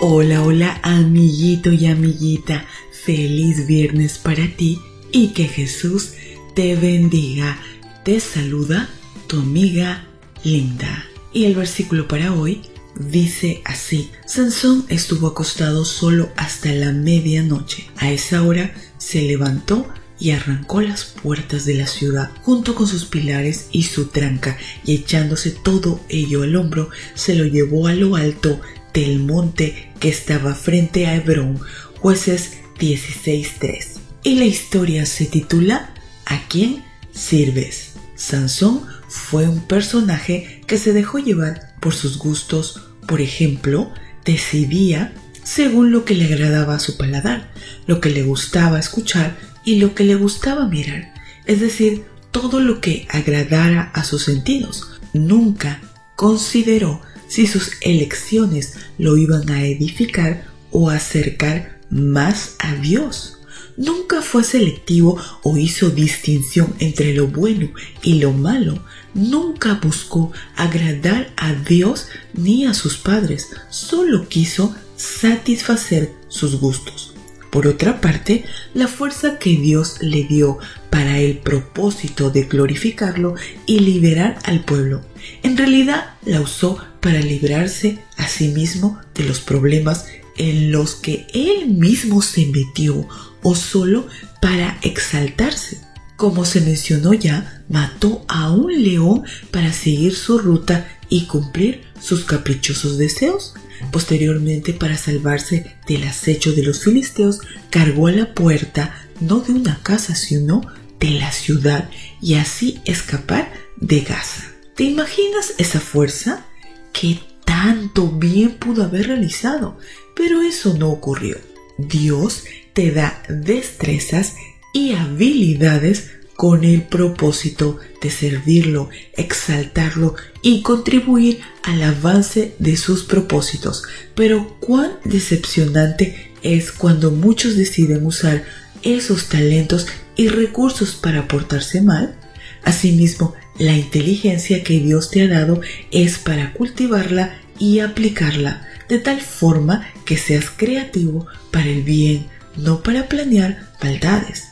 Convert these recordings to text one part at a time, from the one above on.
Hola, hola, amiguito y amiguita. Feliz viernes para ti y que Jesús te bendiga. Te saluda tu amiga Linda. Y el versículo para hoy dice así, Sansón estuvo acostado solo hasta la medianoche. A esa hora se levantó y arrancó las puertas de la ciudad junto con sus pilares y su tranca y echándose todo ello al hombro se lo llevó a lo alto del monte que estaba frente a Hebrón, jueces 16.3. Y la historia se titula ¿A quién sirves? Sansón fue un personaje que se dejó llevar por sus gustos, por ejemplo, decidía según lo que le agradaba a su paladar, lo que le gustaba escuchar y lo que le gustaba mirar, es decir, todo lo que agradara a sus sentidos. Nunca consideró si sus elecciones lo iban a edificar o acercar más a Dios. Nunca fue selectivo o hizo distinción entre lo bueno y lo malo. Nunca buscó agradar a Dios ni a sus padres. Solo quiso satisfacer sus gustos. Por otra parte, la fuerza que Dios le dio para el propósito de glorificarlo y liberar al pueblo, en realidad la usó para librarse a sí mismo de los problemas en los que él mismo se metió o solo para exaltarse. Como se mencionó ya, mató a un león para seguir su ruta y cumplir sus caprichosos deseos. Posteriormente, para salvarse del acecho de los filisteos, cargó a la puerta no de una casa, sino de la ciudad y así escapar de Gaza. ¿Te imaginas esa fuerza? que tanto bien pudo haber realizado, pero eso no ocurrió. Dios te da destrezas y habilidades con el propósito de servirlo, exaltarlo y contribuir al avance de sus propósitos. Pero cuán decepcionante es cuando muchos deciden usar esos talentos y recursos para portarse mal. Asimismo, la inteligencia que Dios te ha dado es para cultivarla y aplicarla de tal forma que seas creativo para el bien, no para planear maldades.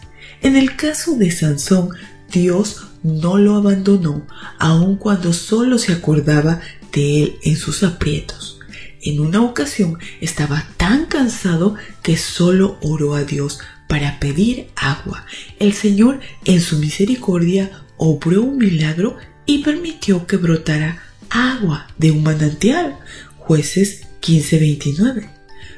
En el caso de Sansón, Dios no lo abandonó, aun cuando solo se acordaba de él en sus aprietos. En una ocasión estaba tan cansado que solo oró a Dios para pedir agua. El Señor, en su misericordia, obró un milagro y permitió que brotara agua de un manantial. Jueces 15:29.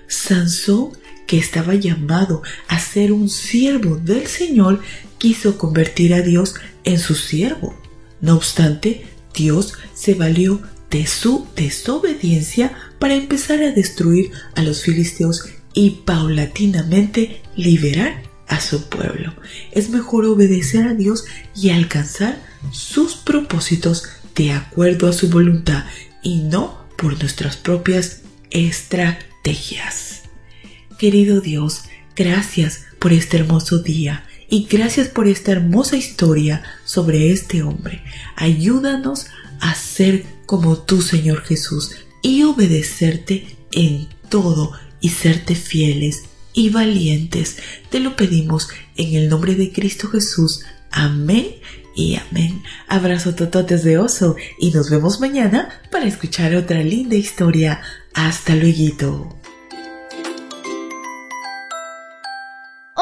Sansón, que estaba llamado a ser un siervo del Señor, quiso convertir a Dios en su siervo. No obstante, Dios se valió de su desobediencia para empezar a destruir a los filisteos y paulatinamente liberar a su pueblo. Es mejor obedecer a Dios y alcanzar sus propósitos de acuerdo a su voluntad y no por nuestras propias estrategias. Querido Dios, gracias por este hermoso día y gracias por esta hermosa historia sobre este hombre. Ayúdanos a ser como tú, Señor Jesús, y obedecerte en todo y serte fieles y valientes. Te lo pedimos en el nombre de Cristo Jesús. Amén y amén. Abrazo tototes de oso y nos vemos mañana para escuchar otra linda historia. Hasta luego.